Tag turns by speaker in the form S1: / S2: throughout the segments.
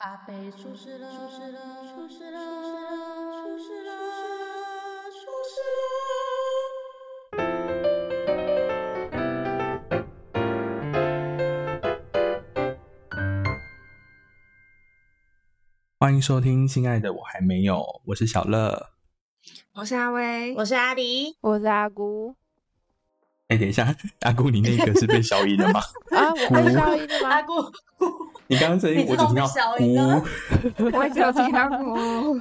S1: 阿贝出事了，出事了，出事了，出事了，出事了
S2: 欢迎收听《亲爱的我还没有》，我是小乐。
S3: 我是阿威，
S1: 我是阿迪，
S4: 我是阿姑
S2: 哎，等一下，阿姑，你那个是被消音的吗？
S4: 啊，我被消音的吗？
S1: 阿姑，
S2: 你刚刚声音我只听到
S1: 你知道被消音了
S2: 咕。
S3: 我只有听到呜。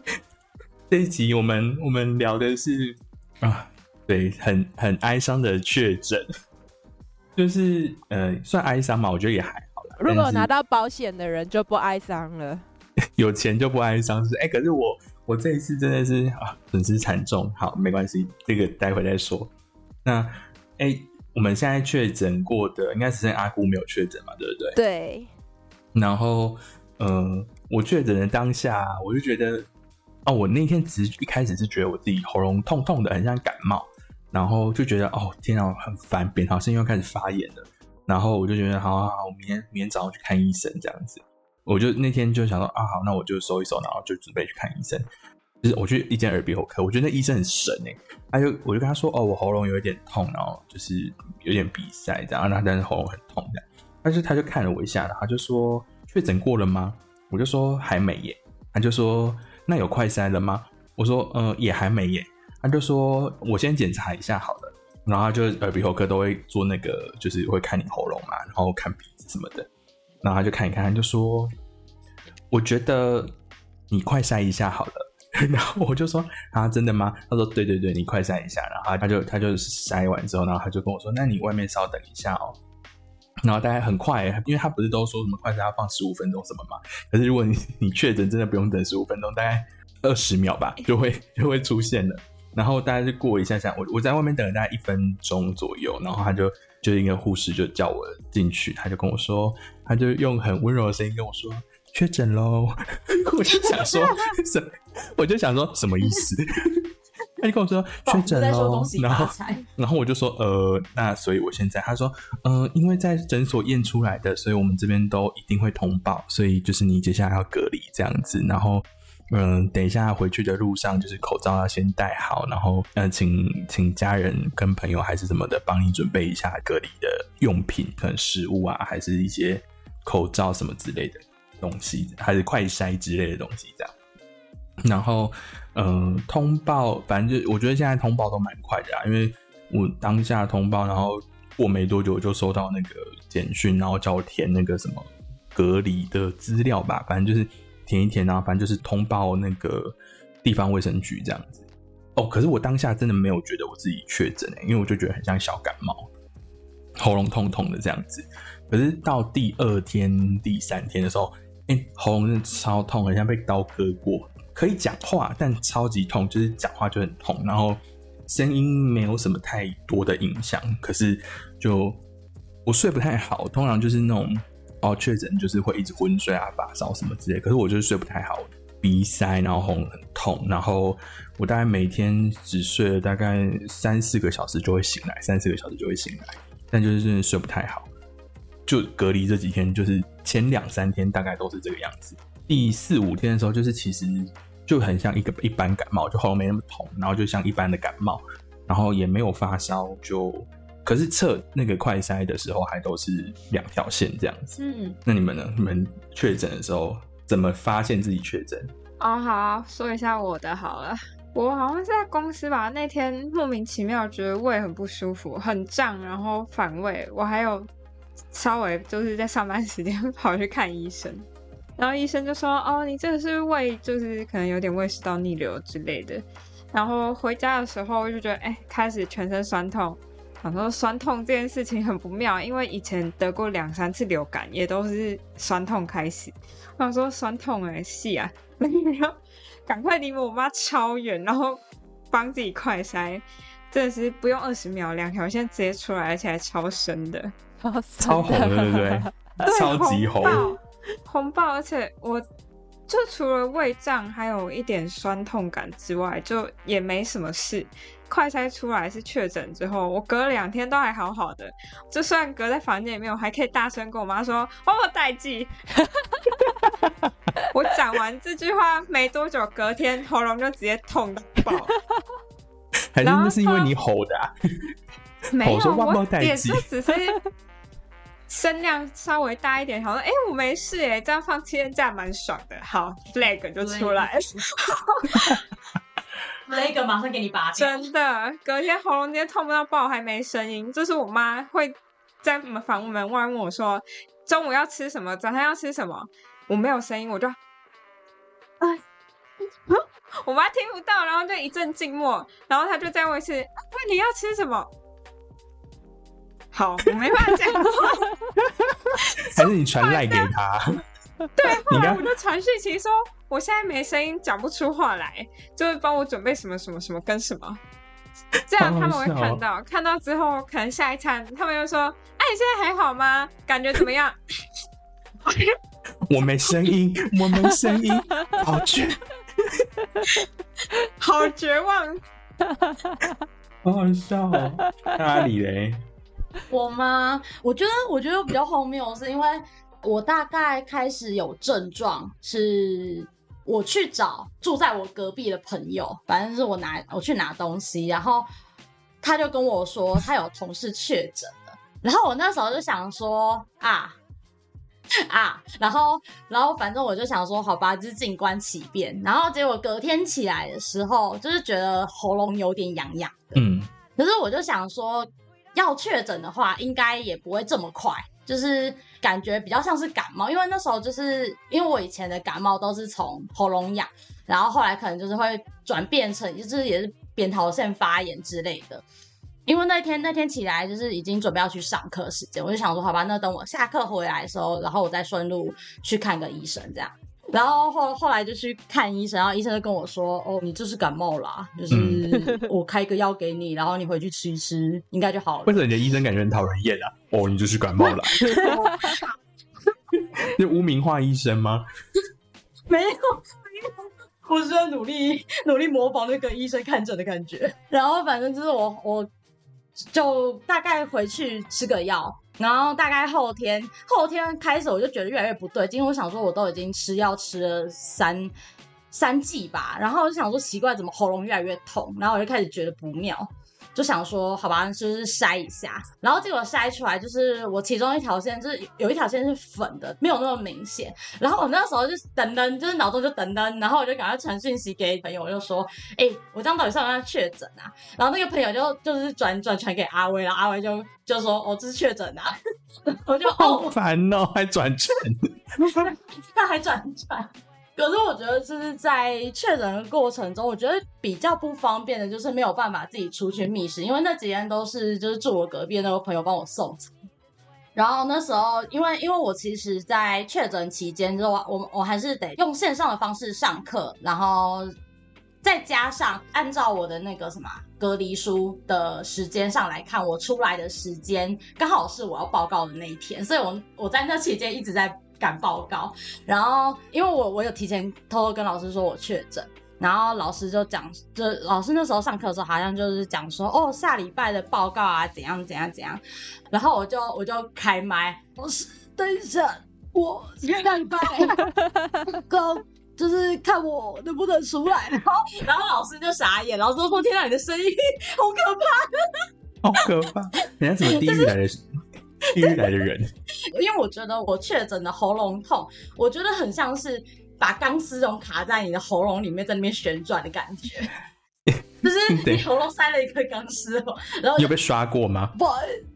S2: 这一集我们我们聊的是啊，对，很很哀伤的确诊，就是呃，算哀伤嘛，我觉得也还好啦。
S4: 如果拿到保险的人就不哀伤了。
S2: 有钱就不哀伤，是哎、可是我我这一次真的是啊损失惨重。好，没关系，这个待会再说。那哎、我们现在确诊过的应该只剩阿姑没有确诊嘛，对不对？
S4: 对，
S2: 然后，呃，我确诊的当下，我就觉得，哦，我那天只是一开始是觉得我自己喉咙痛痛的，很像感冒，然后就觉得，哦，天啊，很烦，扁桃腺又开始发炎了，然后我就觉得，好好好，我明天明天早上去看医生这样子。我就那天就想说，啊，好，那我就收一收，然后就准备去看医生。就是我去一间耳鼻喉科，我觉得那医生很神哎、他就我就跟他说，哦，我喉咙有一点痛，然后就是有点鼻塞这样，然后但是喉咙很痛这样。但是他就看了我一下，然后他就说确诊过了吗？我就说还没耶。他就说那有快筛了吗？我说呃也还没耶。他就说我先检查一下好了。然后他就耳鼻喉科都会做那个，就是会看你喉咙嘛，然后看鼻子什么的。然后他就看一看，他就说我觉得你快筛一下好了。然后我就说啊，真的吗？他说对对对，你快筛一下。然后他就他就筛完之后，然后他就跟我说，那你外面稍等一下哦。然后大概很快，因为他不是都说什么快筛要放十五分钟什么嘛？可是如果你你确诊真的不用等十五分钟，大概二十秒吧，就会就会出现了。然后大概就过一下下，我我在外面等了大概一分钟左右，然后他就就一个护士就叫我进去，他就跟我说，他就用很温柔的声音跟我说确诊喽。我就想说 什，我就想说什么意思？他就跟我说确诊喽，然后，然后我就说，呃，那所以我现在，他说，呃，因为在诊所验出来的，所以我们这边都一定会通报，所以就是你接下来要隔离这样子，然后，嗯、等一下回去的路上，就是口罩要先戴好，然后，呃，请请家人跟朋友还是什么的帮你准备一下隔离的用品，可能食物啊，还是一些口罩什么之类的东西，还是快筛之类的东西这样。然后，嗯、通报，反正就我觉得现在通报都蛮快的啊，因为我当下通报，然后过没多久我就收到那个简讯，然后叫我填那个什么隔离的资料吧，反正就是填一填啊，反正就是通报那个地方卫生局这样子。哦，可是我当下真的没有觉得我自己确诊，因为我就觉得很像小感冒，喉咙痛痛的这样子。可是到第二天、第三天的时候，哎、喉咙超痛，很像被刀割过。可以讲话，但超级痛，就是讲话就很痛，然后声音没有什么太多的影响。可是就我睡不太好，通常就是那种哦确诊就是会一直昏睡啊、发烧什么之类。可是我就是睡不太好，鼻塞，然后喉咙很痛，然后我大概每天只睡了大概三四个小时就会醒来，三四个小时就会醒来，但就是真的睡不太好。就隔离这几天，就是前两三天大概都是这个样子。第四五天的时候，就是其实就很像一个一般感冒，就喉咙没那么痛，然后就像一般的感冒，然后也没有发烧，就可是测那个快筛的时候还都是两条线这样子。
S1: 嗯，
S2: 那你们呢？你们确诊的时候怎么发现自己确诊？
S3: 哦，好，说一下我的好了。我好像是在公司吧，那天莫名其妙觉得胃很不舒服，很胀，然后反胃。我还有稍微就是在上班时间跑去看医生，然后医生就说：“哦，你这个是胃，就是可能有点胃食道逆流之类的。”然后回家的时候就觉得，哎，开始全身酸痛。想说酸痛这件事情很不妙，因为以前得过两三次流感，也都是酸痛开始。我想说酸痛哎、是啊，然后赶快离我妈超远，然后帮自己快筛，真的是不用二十秒，两条线直接出来，而且还超深的，
S2: 超红的，对不对？超级红，
S3: 爆，红爆！而且我就除了胃胀，还有一点酸痛感之外，就也没什么事。快筛出来是确诊之后，我隔了两天都还好好的，就算隔在房间里面，我还可以大声跟我妈说：“哦，我待机。”我讲完这句话没多久，隔天喉咙就直接痛到爆。
S2: 还是那是因为你吼的、啊？
S3: 没有，
S2: 我
S3: 也
S2: 待机
S3: 就只是声量稍微大一点，好像哎、我没事哎，这样放七天假蛮爽的。好，flag 就出来了，
S1: 那个马上给你拔掉。
S3: 真的，隔天喉咙直接痛不到爆，还没声音。就是我妈会在门房门外问我说中午要吃什么，早餐要吃什么，我没有声音，我就。哎，我妈听不到，然后就一阵静默，然后她就再问一次：“啊问你要吃什么？”好，我没办法讲话。
S2: 还是你传赖给他？
S3: 对，后来我就传讯息说，我现在没声音，讲不出话来，就会帮我准备什么什么什么跟什么，这样他们会看到，看到之后可能下一餐他们又说，哎、你现在还好吗？感觉怎么样？
S2: 我没声音，我没声音，好绝，
S3: 好绝望。
S2: 好好笑哦。那阿里嘞？
S1: 我吗？我觉得，我觉得比较荒谬，是因为我大概开始有症状，是我去找住在我隔壁的朋友，反正是我拿我去拿东西，然后他就跟我说他有同事确诊了，然后我那时候就想说啊。啊，然后，然后反正我就想说，好吧，就是静观其变。然后结果隔天起来的时候，就是觉得喉咙有点痒痒的，
S2: 嗯，
S1: 可是我就想说，要确诊的话，应该也不会这么快，就是感觉比较像是感冒，因为那时候就是因为我以前的感冒都是从喉咙痒，然后后来可能就是会转变成就是也是扁桃腺发炎之类的。因为那天那天起来就是已经准备要去上课时间，我就想说，好吧，那等我下课回来的时候，然后我再顺路去看个医生这样。然后后后来就去看医生，然后医生就跟我说：“哦，你就是感冒啦，就是我开个药给你，然后你回去吃一吃，应该就好了
S2: 为。什么你的医生感觉很讨人厌啊？哦，你就是感冒了，那污名化医生吗？”
S1: 没有，我是在努力努力模仿那个医生看诊的感觉。然后反正就是我我就大概回去吃个药，然后大概后天后天开始我就觉得越来越不对劲，我想说我都已经吃药吃了三三剂吧，然后我就想说奇怪，怎么喉咙越来越痛，然后我就开始觉得不妙。就想说，好吧，就是筛一下，然后结果筛出来就是我其中一条线，就是有一条线是粉的，没有那么明显。然后我那时候就等等，就是脑中就等等，然后我就赶快传讯息给朋友，我就说，哎、我这样到底算不算确诊啊？然后那个朋友就就是转转传给阿威，然后阿威就就说，哦，这是确诊啊。我就
S2: 好
S1: 哦，
S2: 烦哦，还转成。
S1: 他还转转。可是我觉得就是在确诊的过程中，我觉得比较不方便的就是没有办法自己出去觅食，因为那几天都是就是住我隔壁那个朋友帮我送餐。然后那时候，因为因为我其实，在确诊期间，就我我我还是得用线上的方式上课，然后再加上按照我的那个什么隔离书的时间上来看，我出来的时间刚好是我要报告的那一天，所以我我在那期间一直在赶报告。然后因为我我有提前偷偷跟老师说我确诊，然后老师就讲，就老师那时候上课的时候好像就是讲说，哦，下礼拜的报告啊，怎样怎样怎样。然后我就我就开麦，老师，等一下，我下礼拜刚就是看我能不能出来，然后然后老师就傻眼，老师说：“天啊，你的声音好可怕！”
S2: 好可怕！人家怎么地狱来的地狱来的人？
S1: 因为我觉得我确诊的喉咙痛，我觉得很像是把钢丝绒卡在你的喉咙里面，在那边旋转的感觉，就是你喉咙塞了一颗钢丝绒，然后
S2: 你有被刷过吗？
S1: 不，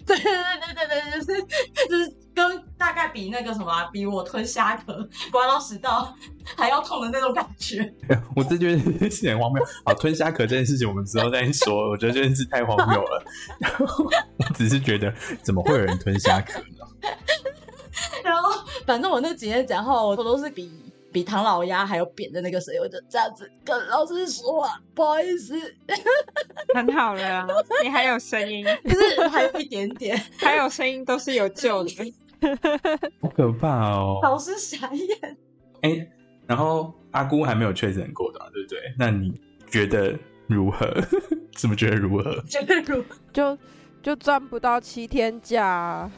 S1: 对对对对对，就是就是跟大概比那个什么啊、比我吞虾壳 刮到食道 还要痛的那种感觉。
S2: 我这觉得这件事很荒谬。好，吞虾壳这件事情我们之后再说。我觉得这件事太荒谬了。然后我只是觉得，怎么会有人吞虾壳呢？
S1: 然后反正我那几天讲话，我都是比比唐老鸭还有扁的那个声音，我就这样子跟老师说话，不好意思，
S3: 很好了啊，你还有声音，
S1: 就是还有一点点。
S3: 还有声音都是有救的。
S2: 好可怕哦！
S1: 老师傻眼。
S2: 哎、然后阿姑还没有确诊过的嘛，对不对？那你觉得如何？怎么觉得如何？
S1: 觉得如
S4: 就就赚不到七天假，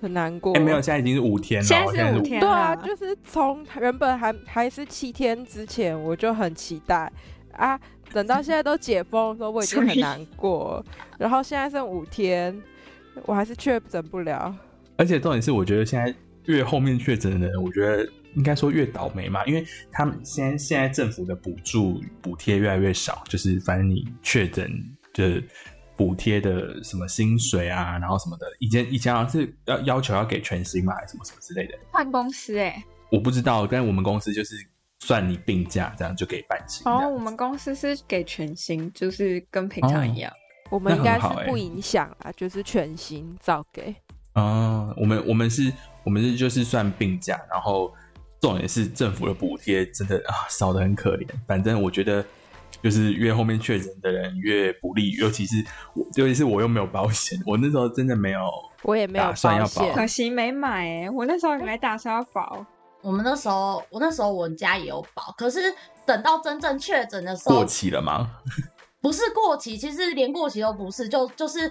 S4: 很难过。
S2: 哎、没有，现在已经是五天了，
S3: 现在是五天
S4: 对啊，就是从原本还还是七天之前，我就很期待啊，等到现在都解封的时候，我已经很难过。然后现在剩五天，我还是确诊不了。
S2: 而且重点是，我觉得现在越后面确诊的人，我觉得应该说越倒霉嘛，因为他们现在现在政府的补助补贴越来越少，就是反正你确诊的补贴的什么薪水啊，然后什么的，以前以前好像是要要求要给全薪嘛，还是什么什么之类的，
S3: 换公司哎、
S2: 我不知道，但是我们公司就是算你病假，这样就给半薪。
S3: 哦，我们公司是给全薪，就是跟平常一样。
S4: 我们应该是不影响啊，就是全薪照给。
S2: 哦，我们我们是，我们是就是算病假，然后重点是政府的补贴真的啊少的很可怜。反正我觉得就是越后面确诊的人越不利，尤其是我，尤其是我又没有保险，我那时候真的没有。
S4: 我也没有
S2: 打算要
S4: 保
S3: 可惜没买哎、我那时候没打算要保。
S1: 我们那时候，我那时候我们家也有保，可是等到真正确诊的时候
S2: 过，期了吗？
S1: 不是过期，其实连过期都不是，就就是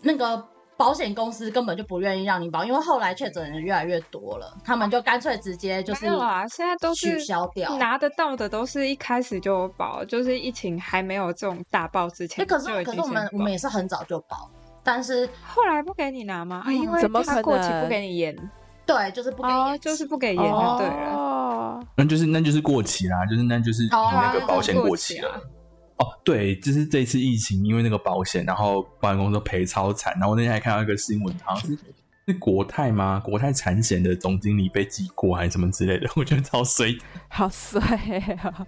S1: 那个保险公司根本就不愿意让你保，因为后来确诊的人越来越多了，他们就干脆直接就是
S3: 没有啊，现在都是
S1: 取消掉。
S3: 拿得到的都是一开始就有保，就是疫情还没有这种大爆之前
S1: 哎、可是可是我们我们也是很早就保，但是
S3: 后来不给你拿吗？啊，
S1: 嗯
S3: 因为
S4: 怎么
S3: 过期不给你延，
S1: 对，就是不给
S3: 哦，
S1: 延
S3: 就是不给延就对了。
S4: 哦，
S2: 那就是那就是过期啦，就是那就是你
S1: 哦
S2: 那个保险过期了。哦，对，就是这次疫情，因为那个保险，然后保险公司赔超惨。然后我那天还看到一个新闻，好像是是国泰吗？国泰产险的总经理被记过还是什么之类的，我觉得超衰。
S4: 好衰啊！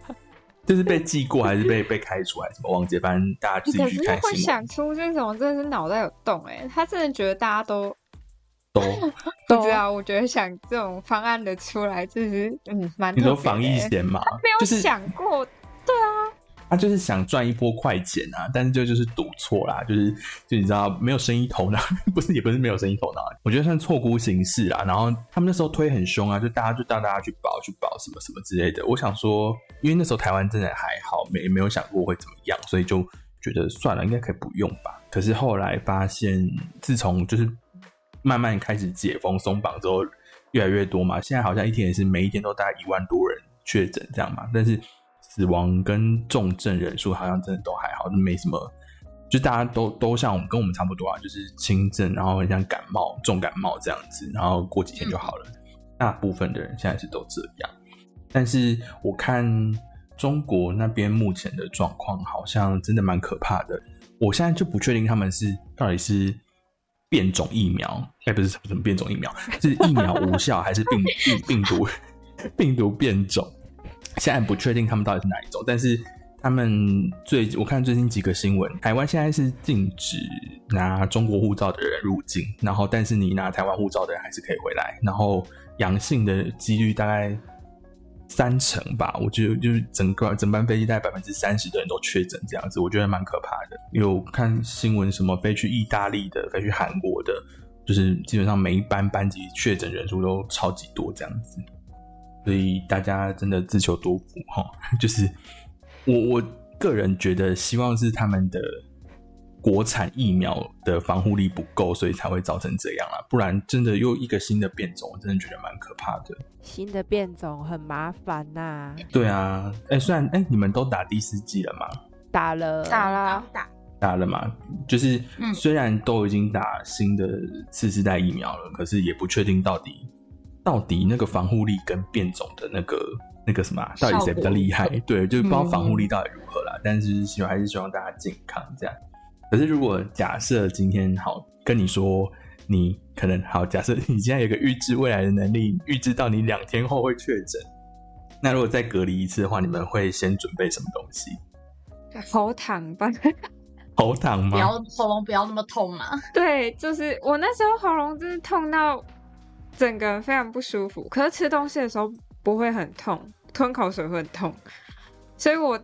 S2: 就是被记过还是被被开除还是什么忘记了，反正大家自己去
S3: 可是会
S2: 看新闻
S3: 想出这种，真的是脑袋有洞哎、他真的觉得大家都
S2: 都。
S3: 不知道，我觉得想这种方案的出来，就是嗯蛮
S2: 你说防疫
S3: 欸
S2: 险嘛，
S3: 没有
S2: 就是
S3: 想过，
S2: 他就是想赚一波快钱啊，但是就就是赌错啦，就是就你知道没有生意头脑，不是也不是没有生意头脑，我觉得算错估形势啦。然后他们那时候推很凶啊，就大家就让大家去保去保什么什么之类的。我想说，因为那时候台湾真的还好，没没有想过会怎么样，所以就觉得算了，应该可以不用吧。可是后来发现，自从就是慢慢开始解封松绑之后，越来越多嘛，现在好像一天也是每一天都大概一万多人确诊这样嘛，但是。死亡跟重症人数好像真的都还好，没什么，就大家都都像我们跟我们差不多啊，就是轻症，然后很像感冒、重感冒这样子，然后过几天就好了。大部分的人现在是都这样，但是我看中国那边目前的状况好像真的蛮可怕的。我现在就不确定他们是到底是变种疫苗，哎、不是什么变种疫苗，是疫苗无效还是病病 病毒病毒变种？现在不确定他们到底是哪一种，但是他们最我看最近几个新闻，台湾现在是禁止拿中国护照的人入境，然后但是你拿台湾护照的人还是可以回来，然后阳性的几率大概三成吧，我觉得就是整个整班飞机大概百分之三十的人都确诊这样子，我觉得蛮可怕的。有看新闻什么飞去意大利的、飞去韩国的，就是基本上每一班班机确诊人数都超级多这样子。所以大家真的自求多福哈，就是我我个人觉得，希望是他们的国产疫苗的防护力不够，所以才会造成这样啦。不然真的又一个新的变种，我真的觉得蛮可怕的。
S4: 新的变种很麻烦呐、
S2: 对啊，哎、虽然哎、你们都打第四季了吗？
S4: 打了
S3: 打了，
S1: 打
S2: 打了嘛，就是
S1: 嗯
S2: 虽然都已经打新的次世代疫苗了，可是也不确定到底到底那个防护力跟变种的那个那个什么啊、到底谁比较厉害？对，就是不知道防护力到底如何啦。但是希望还是希望大家健康这样。可是如果假设今天好跟你说，你可能好假设你现在有个预知未来的能力，预知到你两天后会确诊，那如果再隔离一次的话，你们会先准备什么东西？
S3: 喉糖吧。
S2: 喉糖吗？
S1: 不要喉咙不要那么痛嘛。
S3: 对，就是我那时候喉咙真的痛到整个人非常不舒服，可是吃东西的时候不会很痛，吞口水会很痛，所以我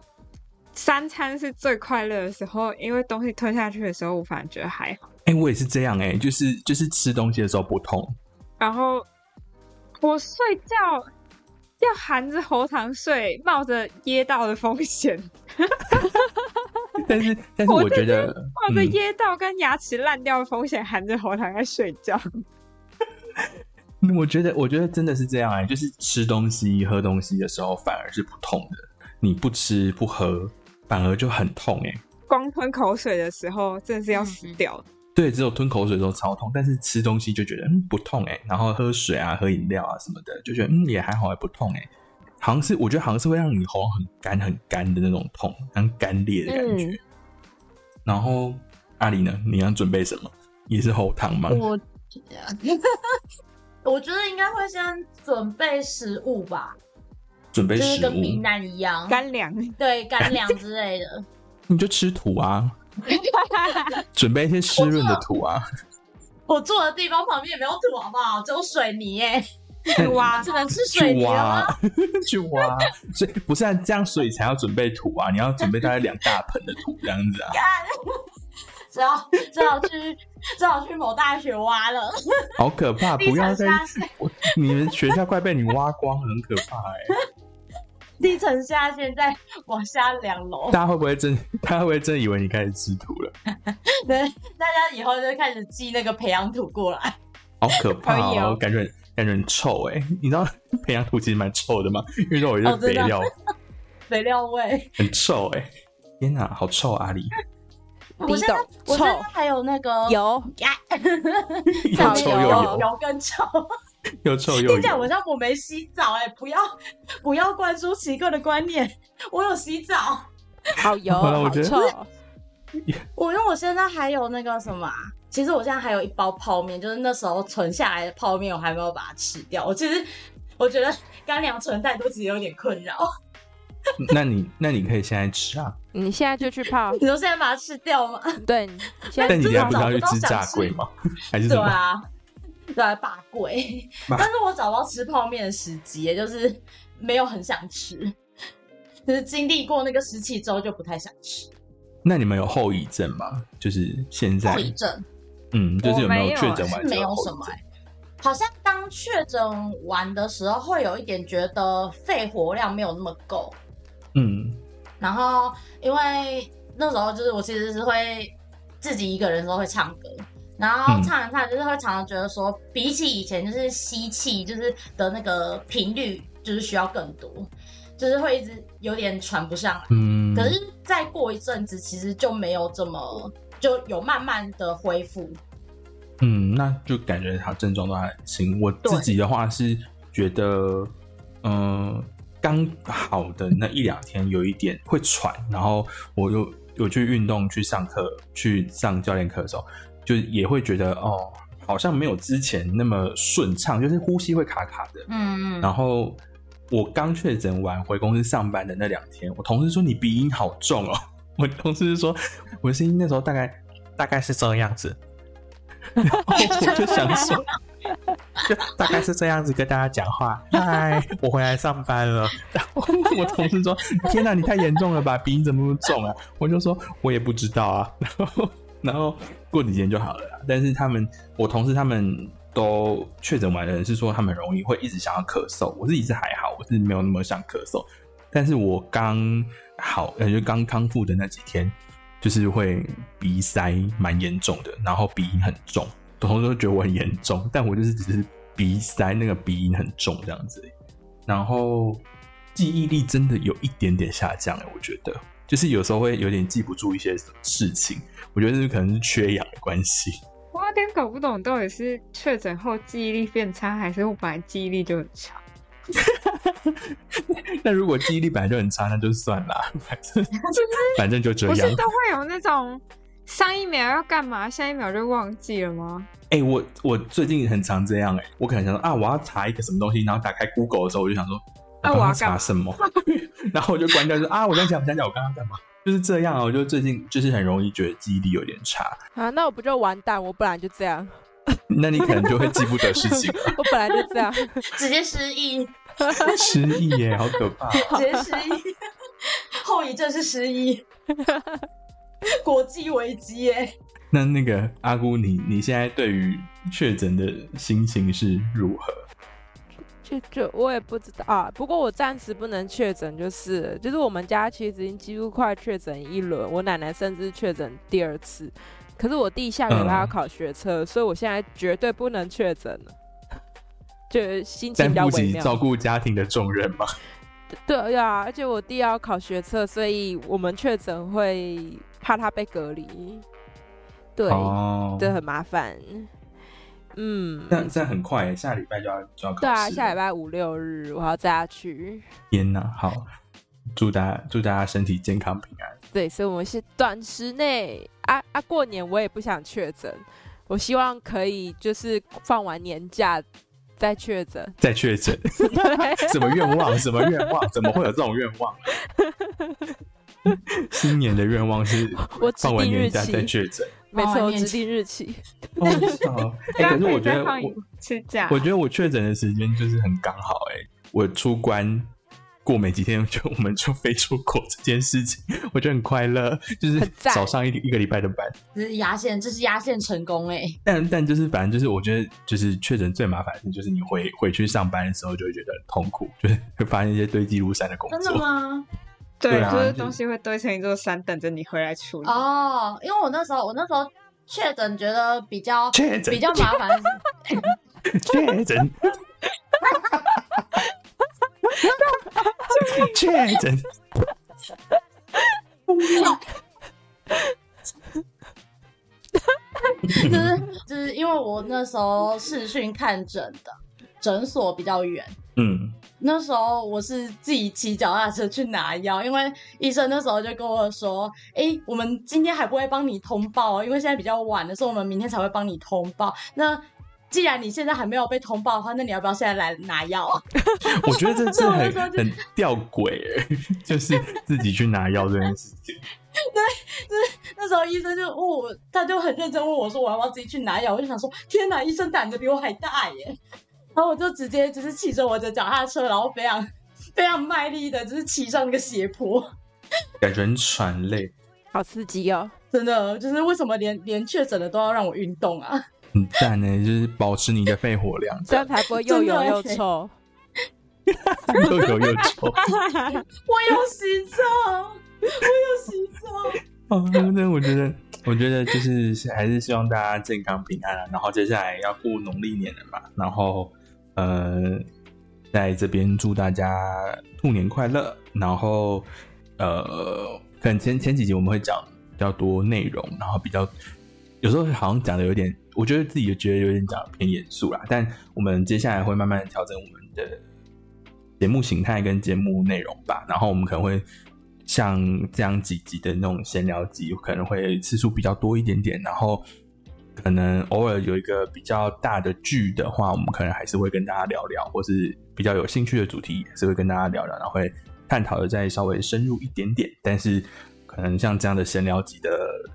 S3: 三餐是最快乐的时候，因为东西吞下去的时候，我反而觉得还好。
S2: 哎、我也是这样哎、就是就是吃东西的时候不痛，
S3: 然后我睡觉要含着喉糖睡，冒着噎到的风险。
S2: 但是但是我觉得
S3: 冒着
S2: 嗯
S3: 噎到跟牙齿烂掉的风险，含着喉糖在睡觉。
S2: 我觉得，我觉得真的是这样哎、就是吃东西、喝东西的时候反而是不痛的，你不吃不喝，反而就很痛哎、
S3: 光吞口水的时候，真的是要死掉了。
S2: 对，只有吞口水的时候超痛，但是吃东西就觉得嗯不痛哎、然后喝水啊、喝饮料啊什么的，就觉得嗯也还好，还不痛哎、好像是我觉得好像是会让你喉咙很干很干的那种痛，很干裂的感觉。
S3: 嗯
S2: 然后阿里呢，你要准备什么？也是喉糖吗？
S1: 我 我觉得应该会先准备食物吧，
S2: 准备
S1: 就是
S2: 食
S1: 跟避
S2: 物，
S1: 难一样，
S3: 干粮，
S1: 对干粮之类的。
S2: 你就吃土啊，准备一些湿润的土啊。
S1: 我住的地方旁边也没有土，好不好？只有水泥耶，
S3: 去挖。
S1: 只能吃水
S2: 去
S1: 泥了
S2: 挖？，去挖，所以不是啊，这样所以才要准备土啊，你要准备大概两大盆的土这样子啊，
S1: 只好只好去只好去某大学挖了。
S2: 好可怕！不要再你们学校快被你挖光，很可怕哎、
S1: 地层下陷，再往下两楼。
S2: 大家会不会真？大家会不会真以为你开始吃土了？
S1: 对，大家以后就开始寄那个培养土过来。
S2: 好可怕哦，感觉感觉很臭哎、你知道 培养土其实蛮臭的吗？因为肉也是肥料，
S1: 肥料味。
S2: 很臭哎、天哪，好臭啊！阿里
S1: 我现在我现在
S4: 臭
S1: 还有那个
S4: 有
S1: 呀，
S2: 油，
S1: 油跟臭。
S2: 又臭又
S1: 跟你讲我
S2: 油。
S1: 像我没洗澡哎、不要不要灌输奇怪的观念，我有洗澡。
S4: 好油，好
S2: 好了我觉得
S4: 臭。
S1: 我因为我现在还有那个什么、啊，其实我现在还有一包泡面，就是那时候存下来的泡面，我还没有把它吃掉。我其实我觉得干粮存太多，其实有点困扰。
S2: 那你那你可以现在吃啊，
S4: 你现在就去泡，
S1: 你说现在把它吃掉吗？
S4: 对，你现在
S2: 但你等一下不是要去
S1: 找不
S2: 吃
S1: 到想吃
S2: 炸龟吗？还是什么？
S1: 对啊，对啊，霸贵。
S2: 霸
S1: 但是我找不到吃泡面的时机，也就是没有很想吃。就是经历过那个时期之后，就不太想吃。
S2: 那你们有后遗症吗？就是现在
S1: 后，遗症
S2: 嗯，就是有没有确诊完
S1: 没有
S2: 后后遗症？
S1: 什么、欸，好像刚确诊完的时候，会有一点觉得肺活量没有那么够。
S2: 嗯
S1: 然后因为那时候就是我其实是会自己一个人的时候会唱歌，然后
S2: 嗯
S1: 唱着唱着就是会常常觉得说，比起以前就是吸气就是的那个频率就是需要更多，就是会一直有点喘不上来。
S2: 嗯，
S1: 可是再过一阵子，其实就没有这么就有慢慢的恢复。
S2: 嗯，那就感觉他症状都还很轻。我自己的话是觉得，嗯、刚好的那一两天有一点会喘，然后我又有去运动、去上课、去上教练课的时候，就也会觉得哦，好像没有之前那么顺畅，就是呼吸会卡卡的。
S1: 嗯嗯，
S2: 然后我刚确诊完回公司上班的那两天，我同事说你鼻音好重哦。我同事说我的声音那时候大概大概是这个样子，然后我就想说，就大概是这样子跟大家讲话。嗨，我回来上班了。然后我同事说：“天哪，你太严重了吧，鼻音怎么那么重啊？”我就说：“我也不知道啊。”然后然后过几天就好了。但是他们，我同事他们都确诊完的人是说他们容易会一直想要咳嗽，我自己是还好，我是没有那么想咳嗽。但是我刚好，呃，就刚康复的那几天，就是会鼻塞蛮严重的，然后鼻音很重，同事都觉得我很严重，但我就是只是鼻塞，那个鼻音很重这样子。然后记忆力真的有一点点下降了，我觉得，就是有时候会有点记不住一些事情，我觉得这可能是缺氧的关系。
S3: 我有点搞不懂，到底是确诊后记忆力变差，还是我本来记忆力就很差？
S2: 那如果记忆力本来就很差，那就算了，反正 反正就这样
S3: 不是。都会有那种上一秒要干嘛，下一秒就忘记了吗？
S2: 哎、我我最近很常这样哎、我可能想说啊，我要查一个什么东西，然后打开 Google 的时候，我就想说，
S3: 啊
S2: 我
S3: 要
S2: 查什么？然后我就关掉说啊，我刚讲想讲我刚刚干嘛？就是这样啊，我就最近就是很容易觉得记忆力有点差，
S4: 啊，那我不就完蛋？我本来就这样，
S2: 那你可能就会记不得事情了，
S4: 我本来就这样。
S1: 直接失忆，
S2: 失忆耶，好可怕。
S1: 直接失忆，后遗症是失忆，国际危机耶。
S2: 那那个阿姑，你你现在对于确诊的心情是如何？
S4: 就就我也不知道啊，不过我暂时不能确诊，就是就是我们家其实已经几乎快确诊一轮，我奶奶甚至确诊第二次，可是我弟下个礼拜要
S2: 嗯
S4: 考学车，所以我现在绝对不能确诊了，就心情比较微妙。
S2: 不起照顾家庭的重任嘛。
S4: 对啊，而且我弟要考学测，所以我们确诊会怕他被隔离，对，
S2: 哦，
S4: 这很麻烦。嗯，
S2: 这样这样很快，下礼拜就要就要考试。
S4: 对啊，下礼拜五六日我要带他去。
S2: 天哪，好，祝大家祝大家身体健康平安。
S4: 对，所以我们是短时内啊啊，过年我也不想确诊，我希望可以就是放完年假再确诊。
S2: 再确诊，什么愿望？什么愿望？怎么会有这种愿望？新年的愿望是
S4: 我指
S2: 放完
S4: 定日
S2: 年假再，确诊。
S4: 没错，指定日期。
S2: 哦，是哦 哎、可是我觉得我
S3: 再放一次假，
S2: 我觉得我确诊的时间就是很刚好哎、我出关过没几天就我们就飞出国这件事情，我觉得很快乐，就是早上一一个礼拜的班。
S1: 这是压线，这是压线成功哎、
S2: 但但就是反正就是我觉得就是确诊最麻烦的事就是你回回去上班的时候就会觉得很痛苦，就是会发现一些堆积如山的工作。
S1: 真的吗？
S3: 对，
S2: 对啊
S3: 就是
S2: 就
S3: 东西会堆成一座山，等着你回来处理。
S1: 哦，因为我那时候我那时候确诊，觉得比较
S2: 确诊
S1: 比较麻烦
S2: 确诊，确诊，
S1: 就是就是因为我那时候视讯看诊的，诊所比较远。
S2: 嗯，
S1: 那时候我是自己骑脚踏车去拿药，因为医生那时候就跟我说：“哎，我们今天还不会帮你通报哦，因为现在比较晚了，所以我们明天才会帮你通报。那既然你现在还没有被通报的话，那你要不要现在来拿药啊？
S2: 我觉得这这
S1: 对我
S2: 很很吊诡欸，就是自己去拿药这件事情。
S1: 那时候医生就问我，他就很认真问我说我要不要自己去拿药，我就想说天哪，医生胆子比我还大耶！然后我就直接就是骑着我的脚踏车，然后非常非常卖力的，就是骑上那个斜坡，
S2: 感觉很喘累，
S4: 好刺激哦！
S1: 真的就是为什么连连确诊的都要让我运动啊？
S2: 很赞呢，就是保持你的肺活量，
S4: 这样才不会又油又
S1: 欸
S4: 臭。
S2: 又油又臭。
S1: 我有洗澡，我有洗澡。
S2: 哦，那我觉得，我觉得就是还是希望大家健康平安啊。然后接下来要过农历年了嘛，然后呃，在这边祝大家兔年快乐。然后呃，可能前前几集我们会讲比较多内容，然后比较有时候好像讲的有点，我觉得自己也觉得有点讲得偏严肃啦。但我们接下来会慢慢的调整我们的节目形态跟节目内容吧。然后我们可能会像这样几集的那种闲聊集，可能会次数比较多一点点。然后可能偶尔有一个比较大的剧的话，我们可能还是会跟大家聊聊，或是比较有兴趣的主题，也是会跟大家聊聊，然后会探讨的再稍微深入一点点。但是可能像这样的闲聊集的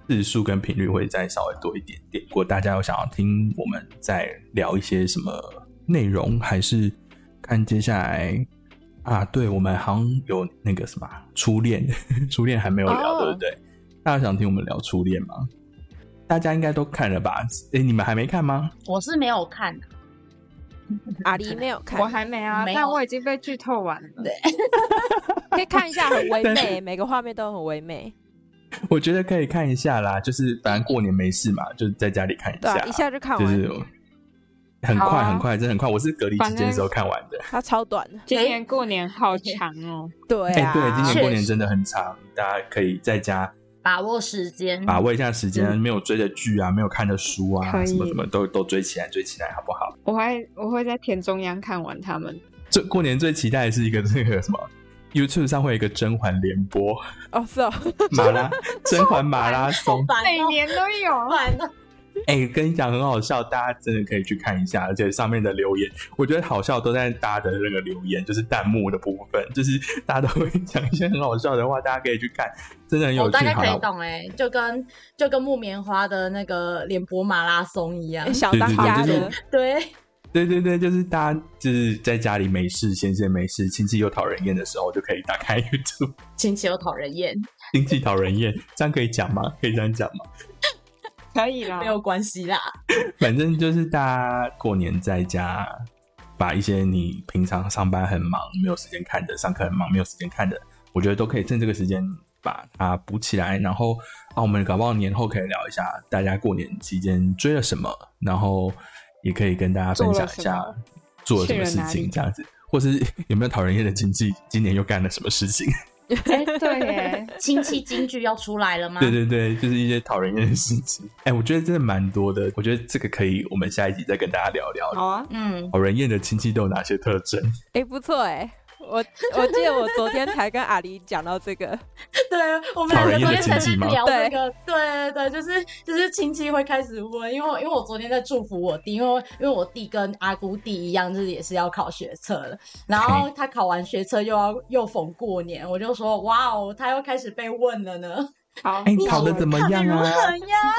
S2: 次数跟频率会再稍微多一点点。如果大家有想要听我们再聊一些什么内容，还是看接下来啊，对我们好像有那个什么初恋，初恋还没有聊，对不对？大家想听我们聊初恋吗？大家应该都看了吧？哎，你们还没看吗？
S1: 我是没有看的，
S4: 阿狸没有看
S3: 我，还没啊，
S1: 没
S3: 但我已经被剧透完了。
S4: 可以看一下，很唯美，每个画面都很唯美。
S2: 我觉得可以看一下啦，就是反正过年没事嘛，就在家里看一下，
S4: 一下就看完，
S2: 就是很快很快，真的很快。我是隔离期间的时候看完的。
S4: 它超短的。
S3: 今年过年好长哦，
S2: 哎、
S4: 对啊，
S2: 对，今年过年真的很长，大家可以在家
S1: 把握时间。
S2: 把握一下时间，没有追的剧啊，没有看的书啊，什么什么都都追起来，追起来好不好？
S3: 我还我会在田中央看完他们。
S2: 最过年最期待的是一个那个什么 YouTube 上会有一个甄嬛联播
S4: 哦，是哦，
S2: 马拉甄嬛马拉松，
S1: 烦哦
S3: 每年都有，
S2: 哎、跟你讲很好笑，大家真的可以去看一下，而且上面的留言，我觉得好笑都在大家的那个留言，就是弹幕的部分，就是大家都会讲一些很好笑的话，大家可以去看，真的很有趣。
S1: 我大概可以懂哎、就跟就跟木棉花的那个脸播马拉松一样
S4: 哎。小当家
S2: 就是
S4: 的，
S1: 对，
S2: 对对对，就是大家就是在家里没事、闲闲没事、亲戚又讨人厌的时候，就可以打开 YouTube，
S1: 亲戚又讨人厌，
S2: 亲戚讨人厌，这样可以讲吗？可以这样讲吗？
S3: 可以啦
S1: 没。有关系啦。
S2: 反正就是大家过年在家把一些你平常上班很忙没有时间看的，上课很忙没有时间看的，我觉得都可以趁这个时间把它补起来。然后啊，我们搞不好年后可以聊一下大家过年期间追了什么，然后也可以跟大家分享一下做了什么事情，这样子，或是有没有讨人厌的亲戚今年又干了什么事情。
S3: 哎，对耶，
S1: 亲戚京剧要出来了吗？
S2: 对对对，就是一些讨人厌的事情。哎，我觉得真的蛮多的。我觉得这个可以，我们下一集再跟大家聊聊。
S3: 好啊，
S1: 嗯，
S2: 讨人厌的亲戚都有哪些特征？
S4: 哎，不错哎。我我记得我昨天才跟阿狸讲到这个，
S1: 对我们两个昨天才聊这个，对对对，就是就是亲戚会开始问，因为因为我昨天在祝福我弟，因为因为我弟跟阿姑弟一样，就是也是要考学测了，然后他考完学测又要又逢过年，我就说哇哦，他又开始被问了呢。
S3: 好，
S2: 哎，考的怎么样啊？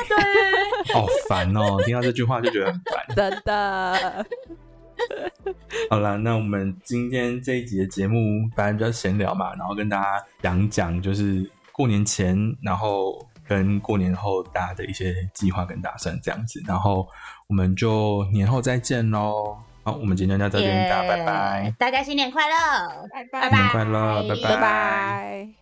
S1: 对，
S2: 好烦哦，听到这句话就觉得很烦，
S4: 真的。
S2: 好了，那我们今天这一集的节目，反正比较闲聊嘛，然后跟大家讲讲，就是过年前，然后跟过年后大家的一些计划跟打算这样子，然后我们就年后再见喽。好，我们今天就到这边，大家拜。拜，
S1: 大家新年快乐，
S3: 拜拜，
S2: 新年快乐，拜。
S4: 拜拜。